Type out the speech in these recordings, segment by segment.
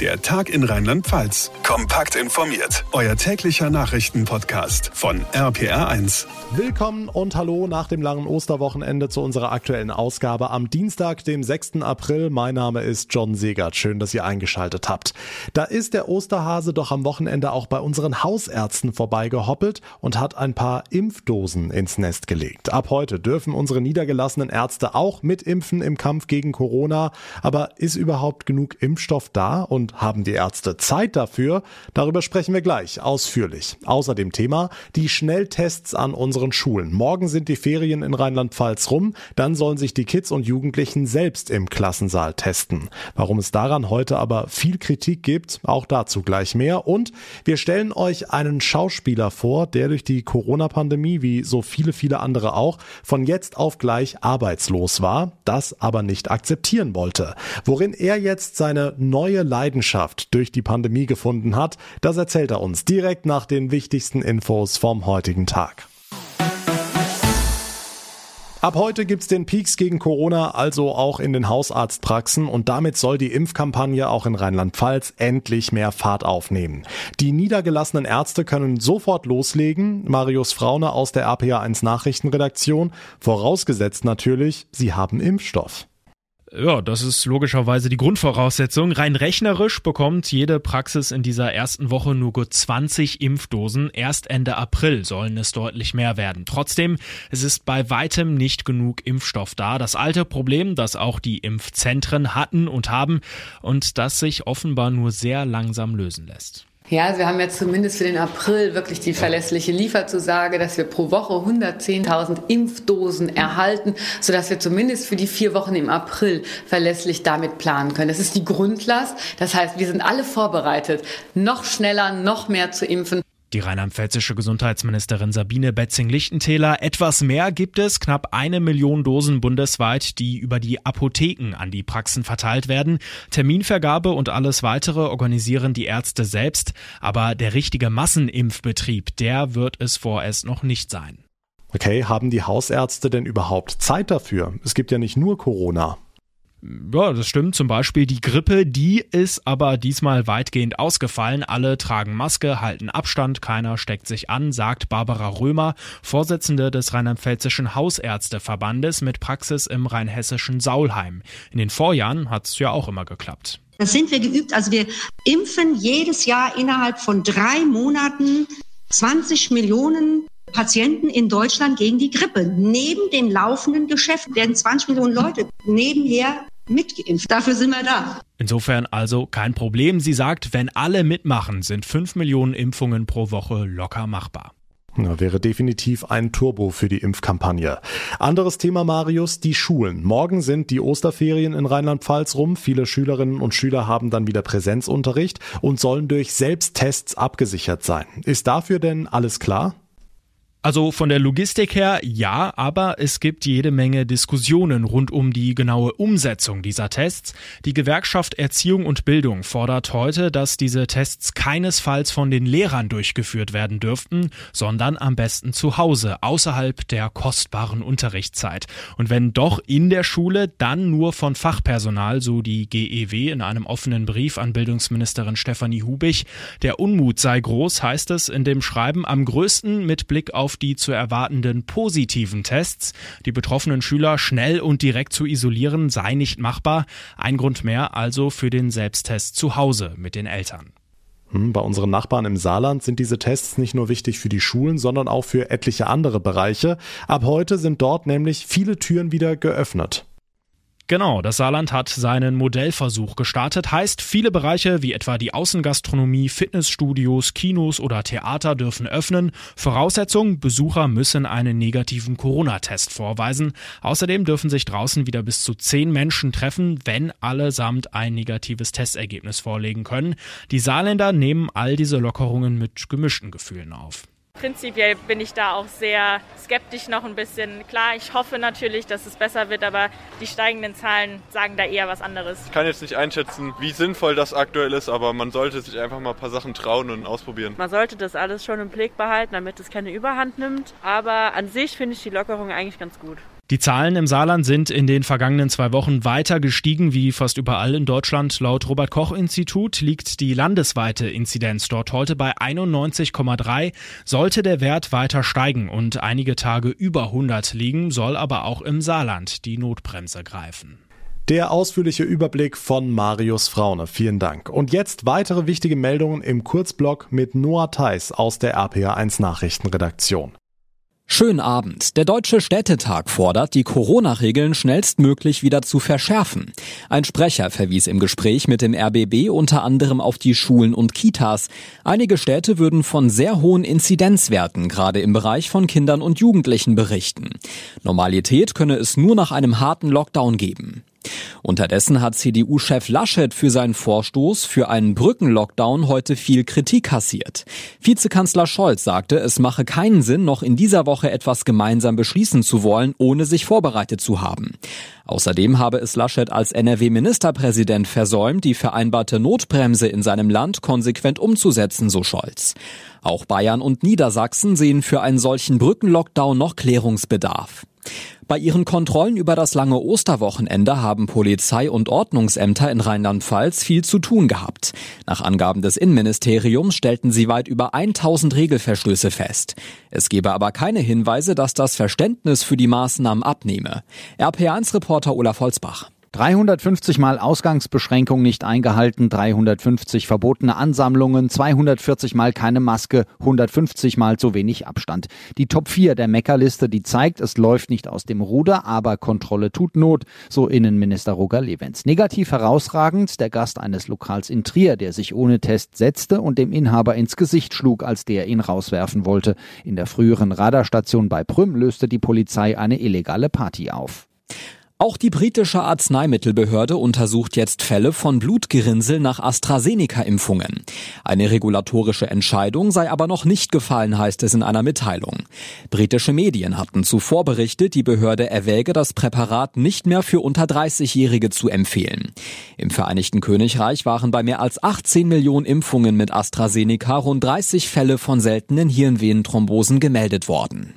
Der Tag in Rheinland-Pfalz. Kompakt informiert. Euer täglicher Nachrichtenpodcast von RPR1. Willkommen und hallo nach dem langen Osterwochenende zu unserer aktuellen Ausgabe am Dienstag, dem 6. April. Mein Name ist John Segert. Schön, dass ihr eingeschaltet habt. Da ist der Osterhase doch am Wochenende auch bei unseren Hausärzten vorbeigehoppelt und hat ein paar Impfdosen ins Nest gelegt. Ab heute dürfen unsere niedergelassenen Ärzte auch mitimpfen im Kampf gegen Corona. Aber ist überhaupt genug Impfstoff da und und haben die Ärzte Zeit dafür? Darüber sprechen wir gleich ausführlich. Außerdem Thema die Schnelltests an unseren Schulen. Morgen sind die Ferien in Rheinland-Pfalz rum, dann sollen sich die Kids und Jugendlichen selbst im Klassensaal testen. Warum es daran heute aber viel Kritik gibt, auch dazu gleich mehr. Und wir stellen euch einen Schauspieler vor, der durch die Corona-Pandemie, wie so viele, viele andere auch, von jetzt auf gleich arbeitslos war, das aber nicht akzeptieren wollte. Worin er jetzt seine neue Leidenschaft Leidenschaft durch die Pandemie gefunden hat, das erzählt er uns direkt nach den wichtigsten Infos vom heutigen Tag. Ab heute gibt's den Peaks gegen Corona also auch in den Hausarztpraxen und damit soll die Impfkampagne auch in Rheinland-Pfalz endlich mehr Fahrt aufnehmen. Die niedergelassenen Ärzte können sofort loslegen. Marius Fraune aus der RPA1 Nachrichtenredaktion. Vorausgesetzt natürlich, sie haben Impfstoff. Ja, das ist logischerweise die Grundvoraussetzung. Rein rechnerisch bekommt jede Praxis in dieser ersten Woche nur gut 20 Impfdosen. Erst Ende April sollen es deutlich mehr werden. Trotzdem, es ist bei weitem nicht genug Impfstoff da. Das alte Problem, das auch die Impfzentren hatten und haben und das sich offenbar nur sehr langsam lösen lässt. Ja, also wir haben jetzt zumindest für den April wirklich die verlässliche Lieferzusage, dass wir pro Woche 110.000 Impfdosen erhalten, sodass wir zumindest für die vier Wochen im April verlässlich damit planen können. Das ist die Grundlast. Das heißt, wir sind alle vorbereitet, noch schneller, noch mehr zu impfen. Die rheinland-pfälzische Gesundheitsministerin Sabine Betzing-Lichtentäler. Etwas mehr gibt es, knapp eine Million Dosen bundesweit, die über die Apotheken an die Praxen verteilt werden. Terminvergabe und alles weitere organisieren die Ärzte selbst. Aber der richtige Massenimpfbetrieb, der wird es vorerst noch nicht sein. Okay, haben die Hausärzte denn überhaupt Zeit dafür? Es gibt ja nicht nur Corona. Ja, das stimmt. Zum Beispiel die Grippe, die ist aber diesmal weitgehend ausgefallen. Alle tragen Maske, halten Abstand, keiner steckt sich an, sagt Barbara Römer, Vorsitzende des Rheinland-Pfälzischen Hausärzteverbandes mit Praxis im rheinhessischen Saulheim. In den Vorjahren hat's ja auch immer geklappt. Das sind wir geübt. Also wir impfen jedes Jahr innerhalb von drei Monaten 20 Millionen Patienten in Deutschland gegen die Grippe. Neben dem laufenden Geschäft werden 20 Millionen Leute nebenher mitgeimpft. Dafür sind wir da. Insofern also kein Problem. Sie sagt, wenn alle mitmachen, sind 5 Millionen Impfungen pro Woche locker machbar. Ja, wäre definitiv ein Turbo für die Impfkampagne. Anderes Thema, Marius, die Schulen. Morgen sind die Osterferien in Rheinland-Pfalz rum. Viele Schülerinnen und Schüler haben dann wieder Präsenzunterricht und sollen durch Selbsttests abgesichert sein. Ist dafür denn alles klar? Also von der Logistik her ja, aber es gibt jede Menge Diskussionen rund um die genaue Umsetzung dieser Tests. Die Gewerkschaft Erziehung und Bildung fordert heute, dass diese Tests keinesfalls von den Lehrern durchgeführt werden dürften, sondern am besten zu Hause, außerhalb der kostbaren Unterrichtszeit. Und wenn doch in der Schule, dann nur von Fachpersonal, so die GEW in einem offenen Brief an Bildungsministerin Stefanie Hubich. Der Unmut sei groß, heißt es in dem Schreiben, am größten mit Blick auf die zu erwartenden positiven Tests. Die betroffenen Schüler schnell und direkt zu isolieren sei nicht machbar. Ein Grund mehr also für den Selbsttest zu Hause mit den Eltern. Hm, bei unseren Nachbarn im Saarland sind diese Tests nicht nur wichtig für die Schulen, sondern auch für etliche andere Bereiche. Ab heute sind dort nämlich viele Türen wieder geöffnet. Genau, das Saarland hat seinen Modellversuch gestartet. Heißt, viele Bereiche wie etwa die Außengastronomie, Fitnessstudios, Kinos oder Theater dürfen öffnen. Voraussetzung, Besucher müssen einen negativen Corona-Test vorweisen. Außerdem dürfen sich draußen wieder bis zu zehn Menschen treffen, wenn allesamt ein negatives Testergebnis vorlegen können. Die Saarländer nehmen all diese Lockerungen mit gemischten Gefühlen auf. Prinzipiell bin ich da auch sehr skeptisch noch ein bisschen. Klar, ich hoffe natürlich, dass es besser wird, aber die steigenden Zahlen sagen da eher was anderes. Ich kann jetzt nicht einschätzen, wie sinnvoll das aktuell ist, aber man sollte sich einfach mal ein paar Sachen trauen und ausprobieren. Man sollte das alles schon im Blick behalten, damit es keine Überhand nimmt. Aber an sich finde ich die Lockerung eigentlich ganz gut. Die Zahlen im Saarland sind in den vergangenen zwei Wochen weiter gestiegen wie fast überall in Deutschland. Laut Robert Koch Institut liegt die landesweite Inzidenz dort heute bei 91,3. Sollte der Wert weiter steigen und einige Tage über 100 liegen, soll aber auch im Saarland die Notbremse greifen. Der ausführliche Überblick von Marius Fraune. Vielen Dank. Und jetzt weitere wichtige Meldungen im Kurzblock mit Noah Theis aus der RPA1 Nachrichtenredaktion. Schönen Abend. Der Deutsche Städtetag fordert, die Corona-Regeln schnellstmöglich wieder zu verschärfen. Ein Sprecher verwies im Gespräch mit dem RBB unter anderem auf die Schulen und Kitas. Einige Städte würden von sehr hohen Inzidenzwerten gerade im Bereich von Kindern und Jugendlichen berichten. Normalität könne es nur nach einem harten Lockdown geben. Unterdessen hat CDU-Chef Laschet für seinen Vorstoß für einen Brückenlockdown heute viel Kritik kassiert. Vizekanzler Scholz sagte, es mache keinen Sinn, noch in dieser Woche etwas gemeinsam beschließen zu wollen, ohne sich vorbereitet zu haben. Außerdem habe es Laschet als NRW-Ministerpräsident versäumt, die vereinbarte Notbremse in seinem Land konsequent umzusetzen, so Scholz. Auch Bayern und Niedersachsen sehen für einen solchen Brückenlockdown noch Klärungsbedarf. Bei ihren Kontrollen über das lange Osterwochenende haben Polizei und Ordnungsämter in Rheinland-Pfalz viel zu tun gehabt. Nach Angaben des Innenministeriums stellten sie weit über 1000 Regelverstöße fest. Es gebe aber keine Hinweise, dass das Verständnis für die Maßnahmen abnehme. RPA1-Reporter Olaf Holzbach. 350 Mal Ausgangsbeschränkung nicht eingehalten, 350 verbotene Ansammlungen, 240 Mal keine Maske, 150 Mal zu wenig Abstand. Die Top 4 der Meckerliste, die zeigt, es läuft nicht aus dem Ruder, aber Kontrolle tut Not, so Innenminister Roger Levens. Negativ herausragend der Gast eines Lokals in Trier, der sich ohne Test setzte und dem Inhaber ins Gesicht schlug, als der ihn rauswerfen wollte. In der früheren Radarstation bei Prüm löste die Polizei eine illegale Party auf. Auch die britische Arzneimittelbehörde untersucht jetzt Fälle von Blutgerinnsel nach AstraZeneca-Impfungen. Eine regulatorische Entscheidung sei aber noch nicht gefallen, heißt es in einer Mitteilung. Britische Medien hatten zuvor berichtet, die Behörde erwäge, das Präparat nicht mehr für unter 30-Jährige zu empfehlen. Im Vereinigten Königreich waren bei mehr als 18 Millionen Impfungen mit AstraZeneca rund 30 Fälle von seltenen Hirnvenenthrombosen gemeldet worden.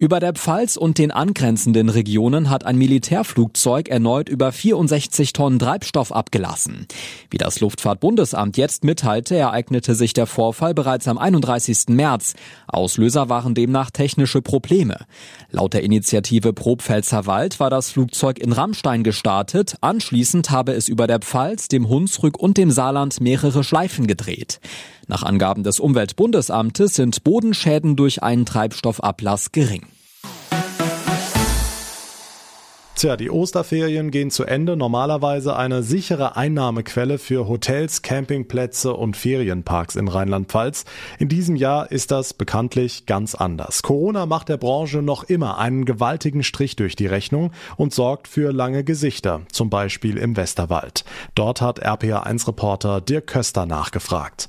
Über der Pfalz und den angrenzenden Regionen hat ein Militärflugzeug erneut über 64 Tonnen Treibstoff abgelassen. Wie das Luftfahrtbundesamt jetzt mitteilte, ereignete sich der Vorfall bereits am 31. März. Auslöser waren demnach technische Probleme. Laut der Initiative Probpfälzer Wald war das Flugzeug in Rammstein gestartet. Anschließend habe es über der Pfalz, dem Hunsrück und dem Saarland mehrere Schleifen gedreht. Nach Angaben des Umweltbundesamtes sind Bodenschäden durch einen Treibstoffablass gering. Tja, die Osterferien gehen zu Ende. Normalerweise eine sichere Einnahmequelle für Hotels, Campingplätze und Ferienparks in Rheinland-Pfalz. In diesem Jahr ist das bekanntlich ganz anders. Corona macht der Branche noch immer einen gewaltigen Strich durch die Rechnung und sorgt für lange Gesichter, zum Beispiel im Westerwald. Dort hat RPA1-Reporter Dirk Köster nachgefragt.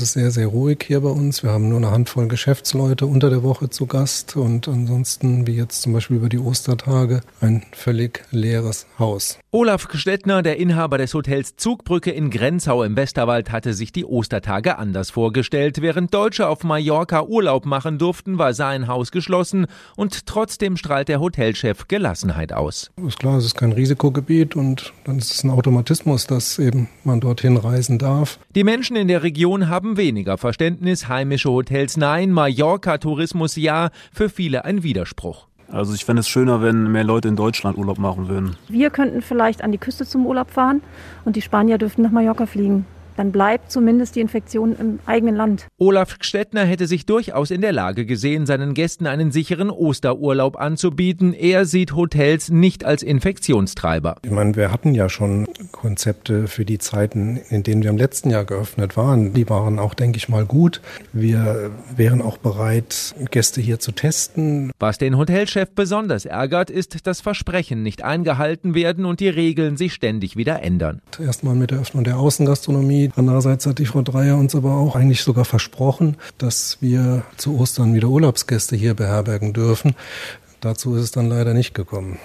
Es ist sehr, sehr ruhig hier bei uns. Wir haben nur eine Handvoll Geschäftsleute unter der Woche zu Gast und ansonsten, wie jetzt zum Beispiel über die Ostertage, ein völlig leeres Haus. Olaf Stettner, der Inhaber des Hotels Zugbrücke in Grenzau im Westerwald, hatte sich die Ostertage anders vorgestellt. Während Deutsche auf Mallorca Urlaub machen durften, war sein Haus geschlossen und trotzdem strahlt der Hotelchef Gelassenheit aus. Ist klar, es ist kein Risikogebiet und dann ist es ein Automatismus, dass eben man dorthin reisen darf. Die Menschen in der Region haben weniger Verständnis, heimische Hotels nein, Mallorca-Tourismus ja, für viele ein Widerspruch. Also ich fände es schöner, wenn mehr Leute in Deutschland Urlaub machen würden. Wir könnten vielleicht an die Küste zum Urlaub fahren und die Spanier dürften nach Mallorca fliegen dann bleibt zumindest die Infektion im eigenen Land. Olaf Stettner hätte sich durchaus in der Lage gesehen, seinen Gästen einen sicheren Osterurlaub anzubieten. Er sieht Hotels nicht als Infektionstreiber. Ich meine, wir hatten ja schon Konzepte für die Zeiten, in denen wir im letzten Jahr geöffnet waren. Die waren auch, denke ich mal, gut. Wir wären auch bereit, Gäste hier zu testen. Was den Hotelchef besonders ärgert, ist, dass Versprechen nicht eingehalten werden und die Regeln sich ständig wieder ändern. Erstmal mit der Öffnung der Außengastronomie Andererseits hat die Frau Dreier uns aber auch eigentlich sogar versprochen, dass wir zu Ostern wieder Urlaubsgäste hier beherbergen dürfen. Dazu ist es dann leider nicht gekommen.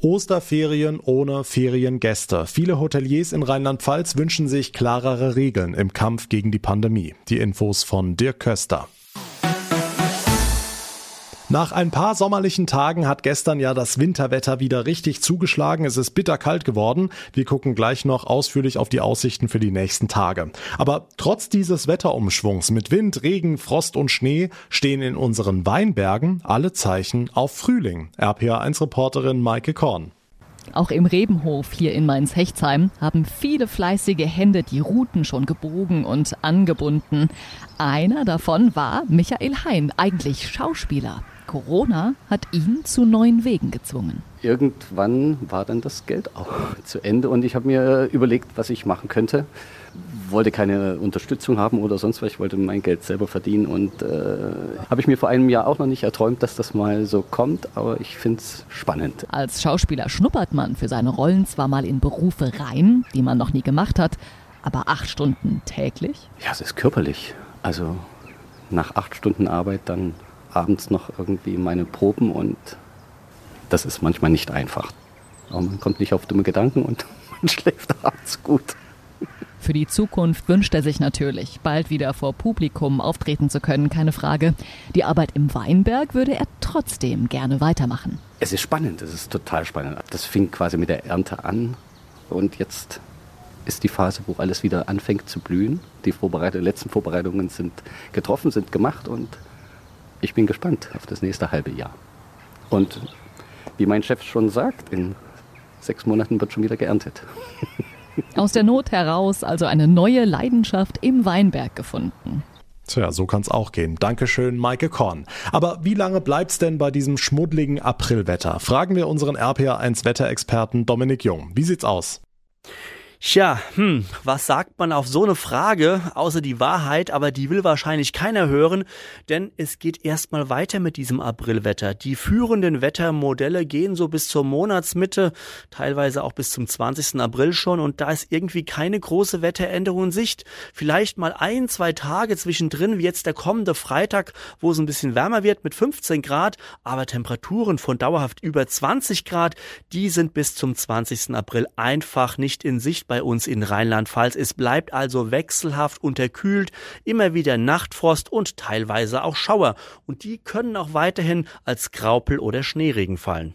Osterferien ohne Feriengäste. Viele Hoteliers in Rheinland-Pfalz wünschen sich klarere Regeln im Kampf gegen die Pandemie. Die Infos von Dirk Köster. Nach ein paar sommerlichen Tagen hat gestern ja das Winterwetter wieder richtig zugeschlagen. Es ist bitterkalt geworden. Wir gucken gleich noch ausführlich auf die Aussichten für die nächsten Tage. Aber trotz dieses Wetterumschwungs mit Wind, Regen, Frost und Schnee stehen in unseren Weinbergen alle Zeichen auf Frühling. RPA1-Reporterin Maike Korn. Auch im Rebenhof hier in Mainz-Hechtsheim haben viele fleißige Hände die Routen schon gebogen und angebunden. Einer davon war Michael Hein, eigentlich Schauspieler. Corona hat ihn zu neuen Wegen gezwungen. Irgendwann war dann das Geld auch zu Ende und ich habe mir überlegt, was ich machen könnte. Wollte keine Unterstützung haben oder sonst was. Ich wollte mein Geld selber verdienen und äh, habe ich mir vor einem Jahr auch noch nicht erträumt, dass das mal so kommt. Aber ich finde es spannend. Als Schauspieler schnuppert man für seine Rollen zwar mal in Berufe rein, die man noch nie gemacht hat, aber acht Stunden täglich? Ja, es ist körperlich. Also nach acht Stunden Arbeit dann abends noch irgendwie meine Proben und das ist manchmal nicht einfach. Aber man kommt nicht auf dumme Gedanken und man schläft abends gut. Für die Zukunft wünscht er sich natürlich, bald wieder vor Publikum auftreten zu können, keine Frage. Die Arbeit im Weinberg würde er trotzdem gerne weitermachen. Es ist spannend, es ist total spannend. Das fing quasi mit der Ernte an und jetzt ist die Phase, wo alles wieder anfängt zu blühen. Die Vorbereitung, letzten Vorbereitungen sind getroffen, sind gemacht und ich bin gespannt auf das nächste halbe Jahr. Und wie mein Chef schon sagt, in sechs Monaten wird schon wieder geerntet. Aus der Not heraus also eine neue Leidenschaft im Weinberg gefunden. Tja, so kann's auch gehen. Dankeschön, Maike Korn. Aber wie lange bleibt's denn bei diesem schmuddligen Aprilwetter? Fragen wir unseren RPA1 Wetterexperten Dominik Jung. Wie sieht's aus? Tja, hm, was sagt man auf so eine Frage, außer die Wahrheit, aber die will wahrscheinlich keiner hören, denn es geht erstmal weiter mit diesem Aprilwetter. Die führenden Wettermodelle gehen so bis zur Monatsmitte, teilweise auch bis zum 20. April schon und da ist irgendwie keine große Wetteränderung in Sicht. Vielleicht mal ein, zwei Tage zwischendrin, wie jetzt der kommende Freitag, wo es ein bisschen wärmer wird mit 15 Grad, aber Temperaturen von dauerhaft über 20 Grad, die sind bis zum 20. April einfach nicht in Sicht bei uns in Rheinland-Pfalz. Es bleibt also wechselhaft unterkühlt, immer wieder Nachtfrost und teilweise auch Schauer. Und die können auch weiterhin als Graupel oder Schneeregen fallen.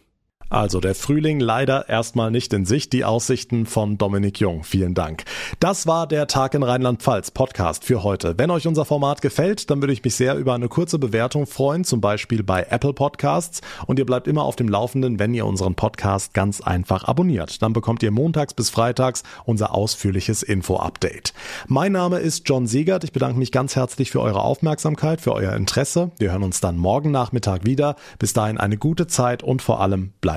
Also der Frühling leider erstmal nicht in Sicht. Die Aussichten von Dominik Jung. Vielen Dank. Das war der Tag in Rheinland-Pfalz Podcast für heute. Wenn euch unser Format gefällt, dann würde ich mich sehr über eine kurze Bewertung freuen, zum Beispiel bei Apple Podcasts. Und ihr bleibt immer auf dem Laufenden, wenn ihr unseren Podcast ganz einfach abonniert. Dann bekommt ihr montags bis freitags unser ausführliches Info-Update. Mein Name ist John Siegert. Ich bedanke mich ganz herzlich für eure Aufmerksamkeit, für euer Interesse. Wir hören uns dann morgen Nachmittag wieder. Bis dahin eine gute Zeit und vor allem bleibt